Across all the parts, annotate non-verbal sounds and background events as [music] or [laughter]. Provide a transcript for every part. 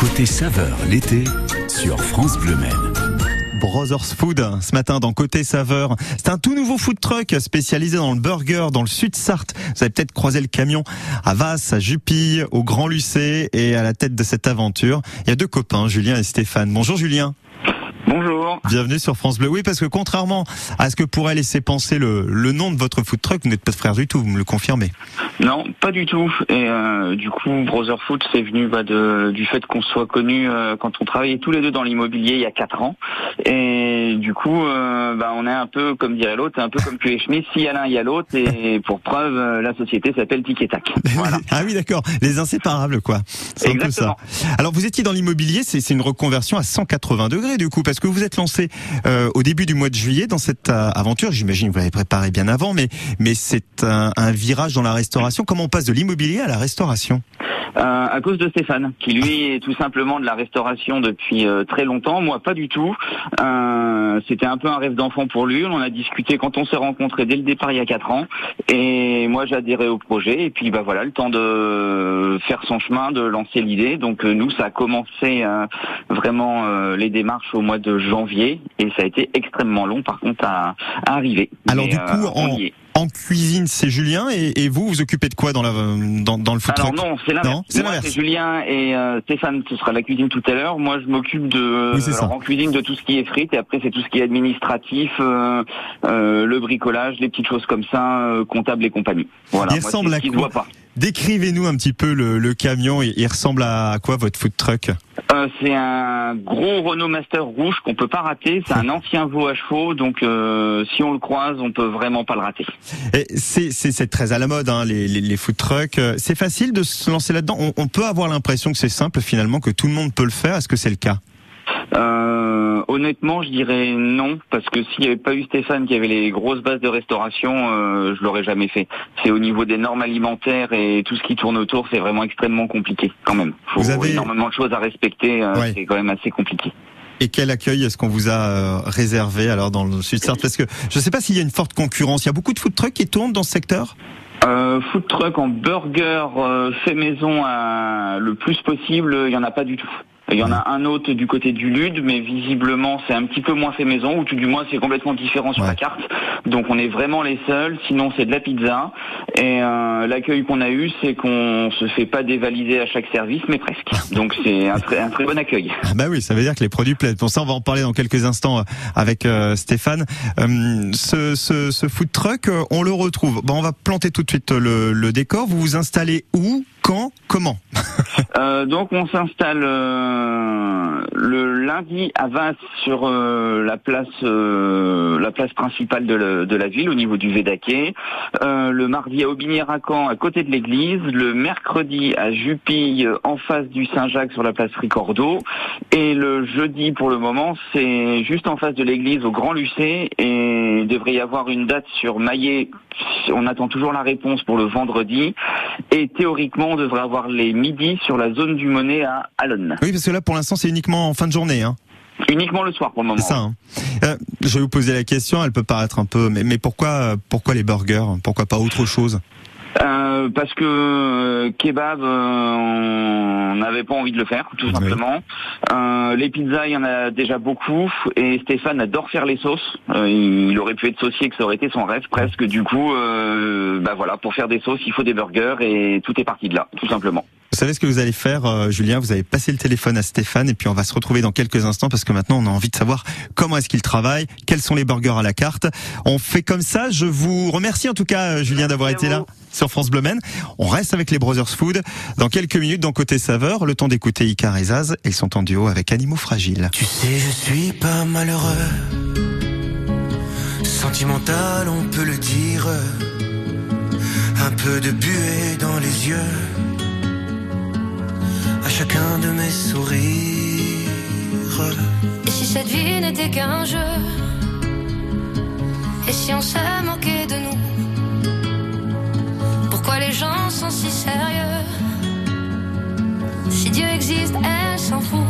Côté saveur l'été sur France Bleu Maine. Brothers Food ce matin dans Côté Saveur. C'est un tout nouveau food truck spécialisé dans le burger dans le sud Sarthe. Vous avez peut-être croisé le camion à Vasse, à Jupille, au Grand Lucé et à la tête de cette aventure, il y a deux copains, Julien et Stéphane. Bonjour Julien. Bonjour. Bienvenue sur France Bleu. Oui, parce que contrairement à ce que pourrait laisser penser le, le nom de votre food truck, vous n'êtes pas de frères du tout, vous me le confirmez. Non, pas du tout. Et euh, du coup, Brother Food, c'est venu bah, de, du fait qu'on soit connus euh, quand on travaillait tous les deux dans l'immobilier il y a quatre ans. Et du coup, euh, bah, on est un peu, comme dirait l'autre, un peu comme que les chemises, s'il y a l'un, il y a l'autre. Et pour preuve, euh, la société s'appelle Tic et Tac. [laughs] Voilà. ah oui, d'accord. Les inséparables, quoi. C'est un peu ça. Alors, vous étiez dans l'immobilier, c'est une reconversion à 180 degrés, du coup, parce que vous êtes lancé euh, au début du mois de juillet dans cette euh, aventure. J'imagine que vous l'avez préparé bien avant, mais, mais c'est un, un virage dans la restauration. Comment on passe de l'immobilier à la restauration Euh, à cause de Stéphane, qui lui est tout simplement de la restauration depuis euh, très longtemps. Moi, pas du tout. Euh, C'était un peu un rêve d'enfant pour lui. On en a discuté quand on s'est rencontrés dès le départ il y a quatre ans. Et moi, adhéré au projet. Et puis, bah voilà, le temps de faire son chemin, de lancer l'idée. Donc, nous, ça a commencé vraiment les démarches au mois de janvier. Et ça a été extrêmement long, par contre, à, à arriver. Alors, Mais, du coup, on en- cuisine, c'est Julien, et, et vous, vous occupez de quoi dans, la, dans, dans le food Alors truck non, c'est l'inverse. C'est Moi, l'inverse. c'est Julien et euh, Stéphane, ce sera la cuisine tout à l'heure. Moi, je m'occupe de Oui, alors, en cuisine de tout ce qui est frites et après c'est tout ce qui est administratif, euh, euh, le bricolage, les petites choses comme ça, euh, comptable et compagnie. Voilà. Il Moi, ressemble à quoi voit pas. Décrivez-nous un petit peu le, le camion. Il, il ressemble à quoi votre food truck? Euh, c'est un gros Renault Master rouge qu'on peut pas rater. C'est un ancien veau à chevaux, donc euh, si on le croise, on peut vraiment pas le rater. C'est très à la mode, hein, les, les, les food trucks. Euh, C'est facile de se lancer là-dedans? On, on peut avoir l'impression que c'est simple finalement, que tout le monde peut le faire. Est-ce que c'est le cas? Euh, honnêtement, je dirais non, parce que s'il n'y avait pas eu Stéphane qui avait les grosses bases de restauration, euh, je l'aurais jamais fait. C'est au niveau des normes alimentaires et tout ce qui tourne autour, c'est vraiment extrêmement compliqué quand même. Faut Vous avez- énormément de choses à respecter, euh, Ouais. c'est quand même assez compliqué. Et quel accueil est-ce qu'on vous a euh, réservé alors dans le sud Sarthe? Parce que je ne sais pas s'il y a une forte concurrence. Il y a beaucoup de food trucks qui tournent dans ce secteur? Euh, food truck en burger euh, fait maison euh, le plus possible, il y en a pas du tout. Il y en a un autre du côté du Lude, mais visiblement c'est un petit peu moins fait maison, ou tout du moins c'est complètement différent sur Ouais. la carte. Donc on est vraiment les seuls. Sinon c'est de la pizza. Et euh, l'accueil qu'on a eu, c'est qu'on se fait pas dévaliser à chaque service, mais presque. [laughs] Donc c'est un, très- un très bon accueil. Ah bah oui, ça veut dire que les produits plaisent. Pour ça, on va en parler dans quelques instants euh, avec euh, Stéphane. Euh, ce, ce, ce food truck, on le retrouve. Bon, on va planter tout de suite le, le décor. Vous vous installez où, quand, comment? Euh, donc on s'installe le lundi à Vince sur euh, la place euh, la place principale de, la ville au niveau du Védaquet. Euh, le mardi à Aubigny-Racan à côté de l'église. Le mercredi à Jupille en face du Saint-Jacques sur la place Ricordo. Et le jeudi pour le moment c'est juste en face de l'église au Grand Lucé et il devrait y avoir une date sur Maillet. On attend toujours la réponse pour le vendredi. Et théoriquement, on devrait avoir les midis sur la zone du Monet à Alonne. Là, pour l'instant, c'est uniquement en fin de journée. Hein. Uniquement le soir pour le moment. Ça. hein. Euh, je vais vous poser la question. Elle peut paraître un peu, mais, mais pourquoi, euh, pourquoi les burgers? Pourquoi pas autre chose? Euh, parce que euh, kebab, euh, on n'avait pas envie de le faire, tout Oui. simplement. Les pizzas, il y en a déjà beaucoup. Et Stéphane adore faire les sauces. Il aurait pu être saucier, que ça aurait été son rêve presque. Du coup, bah voilà, pour faire des sauces, il faut des burgers et tout est parti de là, tout simplement. Vous savez ce que vous allez faire, euh, Julien? Vous allez passer le téléphone à Stéphane et puis on va se retrouver dans quelques instants parce que maintenant on a envie de savoir comment est-ce qu'il travaille, quels sont les burgers à la carte. On fait comme ça. Je vous remercie en tout cas, euh, Julien, d'avoir été là sur France Bleu Maine. On reste avec les Brothers Food dans quelques minutes dans Côté Saveur. Le temps d'écouter Icar et Zaz. Ils sont en duo avec Animaux Fragiles. Tu sais, je suis pas malheureux. Sentimental, on peut le dire. Un peu de buée dans les yeux. Chacun de mes sourires. Et si cette vie n'était qu'un jeu? Et si on se moquait de nous? Pourquoi les gens sont si sérieux? Si Dieu existe, elle s'en fout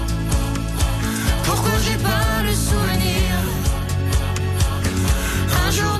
Pourquoi j'ai pas le souvenir un jour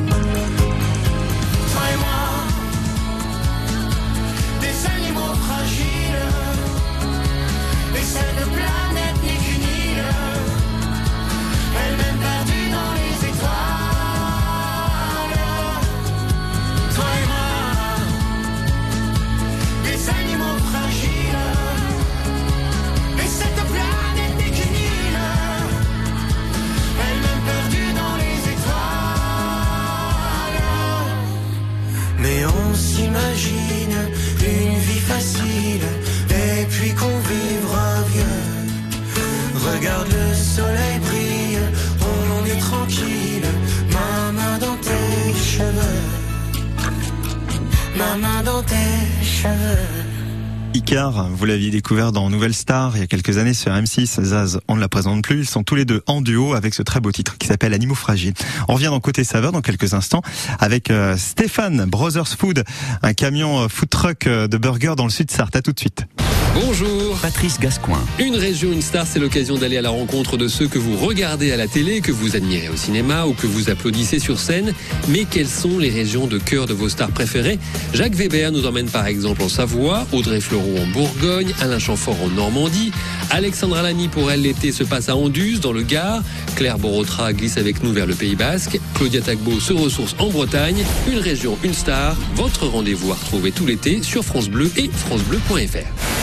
Icar, vous l'aviez découvert dans Nouvelle Star il y a quelques années sur M6. Zaz, on ne la présente plus. Ils sont tous les deux en duo avec ce très beau titre qui s'appelle Animaux Fragiles. On revient dans Côté Saveur dans quelques instants avec euh, Stéphane, Brothers Food, un camion euh, food truck euh, de burger dans le sud Sarthe. À tout de suite. Bonjour. Patrice Gascoin. Une région, une star, c'est l'occasion d'aller à la rencontre de ceux que vous regardez à la télé, que vous admirez au cinéma ou que vous applaudissez sur scène. Mais quelles sont les régions de cœur de vos stars préférées? Jacques Weber nous emmène par exemple en Savoie, Audrey Fleurot en Bourgogne, Alain Chamfort en Normandie, Alexandra Lamy pour elle l'été se passe à Anduze dans le Gard, Claire Borotra glisse avec nous vers le Pays Basque, Claudia Tagbo se ressource en Bretagne. Une région, une star, votre rendez-vous à retrouver tout l'été sur France Bleu et francebleu.fr.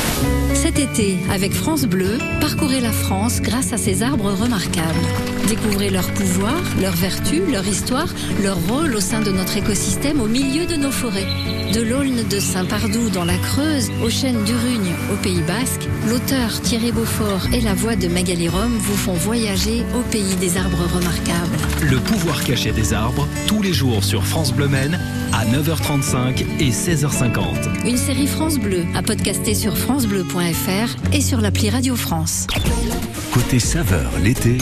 Cet été, avec France Bleu, parcourez la France grâce à ces arbres remarquables. Découvrez leur pouvoir, leurs vertus, leur histoire, leur rôle au sein de notre écosystème au milieu de nos forêts. De l'Aulne de Saint-Pardoux dans la Creuse, aux chênes d'Urugne au Pays Basque, l'auteur Thierry Beaufort et la voix de Magali Rome vous font voyager au pays des arbres remarquables. Le pouvoir caché des arbres, tous les jours sur France Bleu Maine, à 9h35 et 16h50. Une série France Bleu à podcaster sur francebleu.fr et sur l'appli Radio France. Côté saveur l'été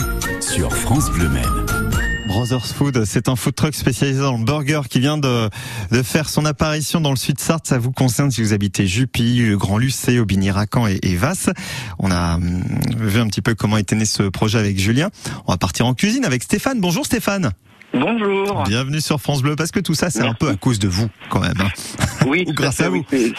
sur France Bleu Maine. Brothers Food, c'est un food truck spécialisé dans le burger qui vient de, de faire son apparition dans le sud Sarthe. Ça vous concerne si vous habitez Jupy, le Grand Lucé, Aubigny-Racan et, et Vasse. On a hum, vu un petit peu comment était né ce projet avec Julien. On va partir en cuisine avec Stéphane. Bonjour Stéphane. Bonjour. Bienvenue sur France Bleu parce que tout ça c'est un peu à cause de vous quand même. hein. Oui, [laughs] Ou grâce à vous. c'est-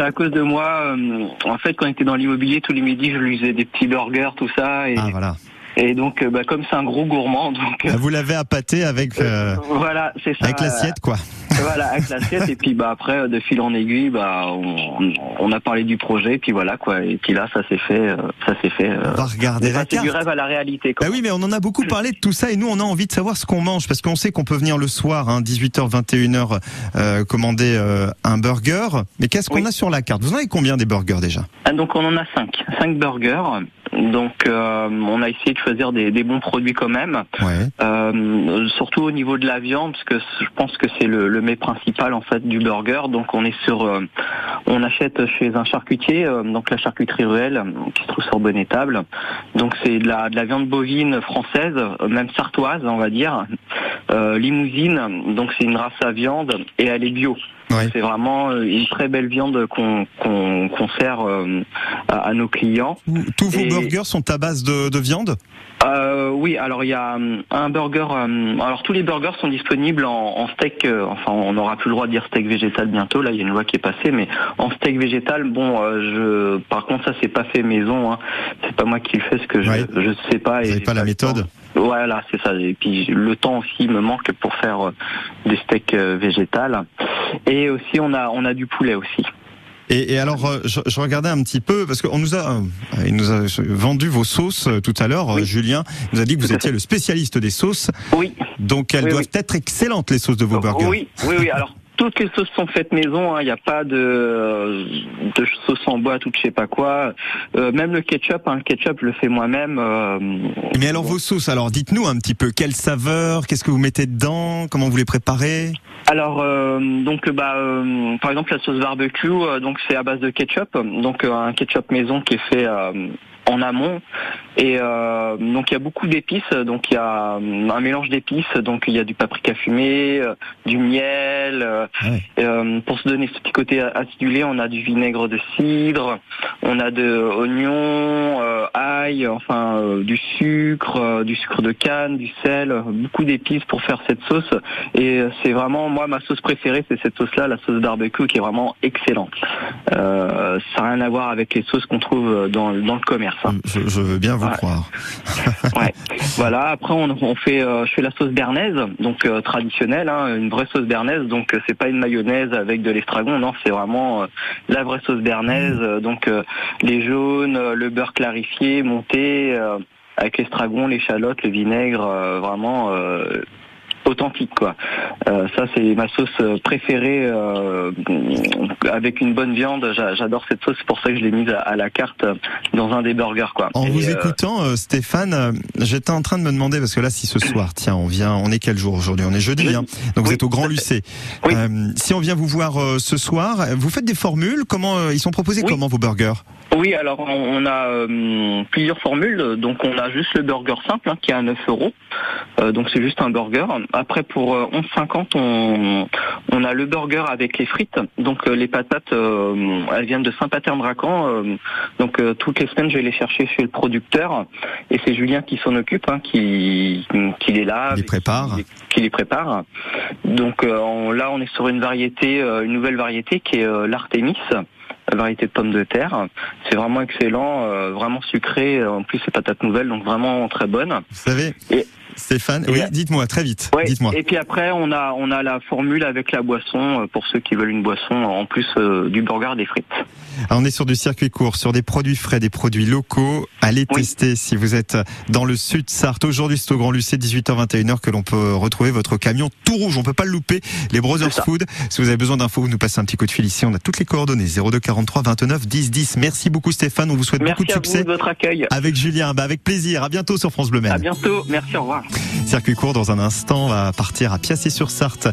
à cause de moi. euh, En fait, quand on était dans l'immobilier, tous les midis, je lui faisais des petits burgers, tout ça. Et, Ah voilà. Et donc, euh, bah, comme c'est un gros gourmand, [laughs] donc euh, Ah, Vous l'avez appâté avec euh, voilà, c'est ça. avec l'assiette quoi. Voilà, avec l'assiette. et puis, bah, après, euh, de fil en aiguille, bah, on, on a parlé du projet. Et puis voilà, quoi. Et puis là, ça s'est fait. euh, Ça s'est fait. euh, On va regarder la passé du carte. rêve à la réalité. quoi. Bah oui, mais on en a beaucoup parlé de tout ça et nous on a envie de savoir ce qu'on mange parce qu'on sait qu'on peut venir le soir, hein, 18h, 21h, euh, commander euh, un burger. Mais qu'est-ce qu'on Oui. a sur la carte? Vous en avez combien des burgers déjà? Ah, donc on en a cinq, cinq burgers. Donc euh, on a essayé de choisir des, des bons produits quand même, Ouais. Euh, surtout au niveau de la viande, parce que je pense que c'est le, le mets principal en fait du burger. Donc on est sur, euh, on achète chez un charcutier, euh, donc la charcuterie ruelle qui se trouve sur Bonnetable. Donc c'est de la, de la viande bovine française, même sartoise on va dire, euh, limousine. Donc c'est une race à viande et elle est bio. Ouais. C'est vraiment euh, une très belle viande qu'on sert euh, à, à nos clients. Tous vos Et- burgers sont à base de, de viande? Euh, oui, alors il y a hum, un burger. alors tous les burgers sont disponibles en, en steak. euh, enfin, on n'aura plus le droit de dire steak végétal bientôt. Là, il y a une loi qui est passée, mais en steak végétal, bon, euh, je. Par contre, ça c'est pas fait maison. Hein. C'est pas moi qui le fais, ce que je Ouais. je sais pas. Vous et n'avez j'ai pas la méthode? Voilà, c'est ça. Et puis le temps aussi me manque pour faire euh, des steaks euh, végétales. Et aussi, on a on a du poulet aussi. Et, et alors, euh, je, je regardais un petit peu parce qu'on nous a, euh, il nous a vendu vos sauces euh, tout à l'heure. Oui. Julien nous a dit que vous étiez le spécialiste des sauces, Oui. donc elles Oui, doivent oui. être excellentes les sauces de vos burgers. Oui, oui, oui. Alors toutes les sauces sont faites maison. hein. Il n'y a pas de, de sauce en boîte ou de je sais pas quoi. Euh, même le ketchup, hein, le ketchup, je le fais moi-même. euh, Mais alors vos sauces, alors dites-nous un petit peu quelle saveur, qu'est-ce que vous mettez dedans, comment vous les préparez? Alors euh, donc bah euh, par exemple la sauce barbecue, euh, donc c'est à base de ketchup, donc euh, un ketchup maison qui est fait euh, en amont et euh, donc il y a beaucoup d'épices, donc il y a euh, un mélange d'épices, donc il y a du paprika fumé, euh, du miel. euh, Ah ouais. euh, pour se donner ce petit côté acidulé, on a du vinaigre de cidre, on a de oignons, enfin euh, du sucre, euh, du sucre de canne, du sel, euh, beaucoup d'épices pour faire cette sauce. Et c'est vraiment moi ma sauce préférée, c'est cette sauce-là, la sauce barbecue, qui est vraiment excellente. Euh, ça n'a rien à voir avec les sauces qu'on trouve dans, dans le commerce. hein. je, je veux bien vous Ouais. croire. [laughs] Ouais. voilà. Après, on, on fait, je fais la sauce bernaise, donc traditionnelle, hein, une vraie sauce bernaise. Donc, c'est pas une mayonnaise avec de l'estragon, non, c'est vraiment la vraie sauce bernaise. Euh, donc, les jaunes, le beurre clarifié, monté euh, avec l'estragon, l'échalote, le vinaigre, euh, vraiment. euh, authentique quoi. Euh, ça c'est ma sauce préférée euh, avec une bonne viande. J'a- J'adore cette sauce, c'est pour ça que je l'ai mise à, à la carte dans un des burgers quoi. En Et, vous euh, écoutant, Stéphane, j'étais en train de me demander parce que là, si ce soir, tiens, on vient, on est quel jour aujourd'hui? On est jeudi, hein donc vous êtes au Grand. Lucé. Oui. Si on vient vous voir ce soir, vous faites des formules Comment ils sont proposés. Comment vos burgers? Oui, alors on a euh, plusieurs formules. Donc on a juste le burger simple hein, qui est à 9 euros. Euh, donc c'est juste un burger. Après pour euh, 11,50 on, on a le burger avec les frites. Donc euh, les patates, euh, elles viennent de Saint-Paterne-Dracan. Euh, donc euh, toutes les semaines je vais les chercher chez le producteur et c'est Julien qui s'en occupe, hein, qui, qui les lave, Les prépare. qui, qui les prépare. Donc euh, on- là on est sur une variété, euh, une nouvelle variété qui est euh, l'Artémis la variété de pommes de terre. C'est vraiment excellent, euh, vraiment sucré. En plus, c'est patates nouvelles, donc vraiment très bonne. Vous savez, Et- Stéphane, oui, dites-moi très vite. Ouais. Dites-moi. Et puis après, on a on a la formule avec la boisson euh, pour ceux qui veulent une boisson en plus euh, du burger des frites. Alors, on est sur du circuit court, sur des produits frais, des produits locaux. Allez Oui. tester si vous êtes dans le sud Sarthe. Aujourd'hui, c'est au Grand Lucé, 18h21h, que l'on peut retrouver votre camion tout rouge. On peut pas le louper. Les Brothers. Food. Si vous avez besoin d'infos, vous nous passez un petit coup de fil ici. On a toutes les coordonnées. 02 43 29 10 10. Merci beaucoup Stéphane. On vous souhaite Merci beaucoup de à vous succès. de votre accueil. Avec Julien, bah avec plaisir. À bientôt sur France Bleu À Maine. bientôt. Merci. Au revoir. Circuit court dans un instant. Va partir à Piassé-sur-Sarthe.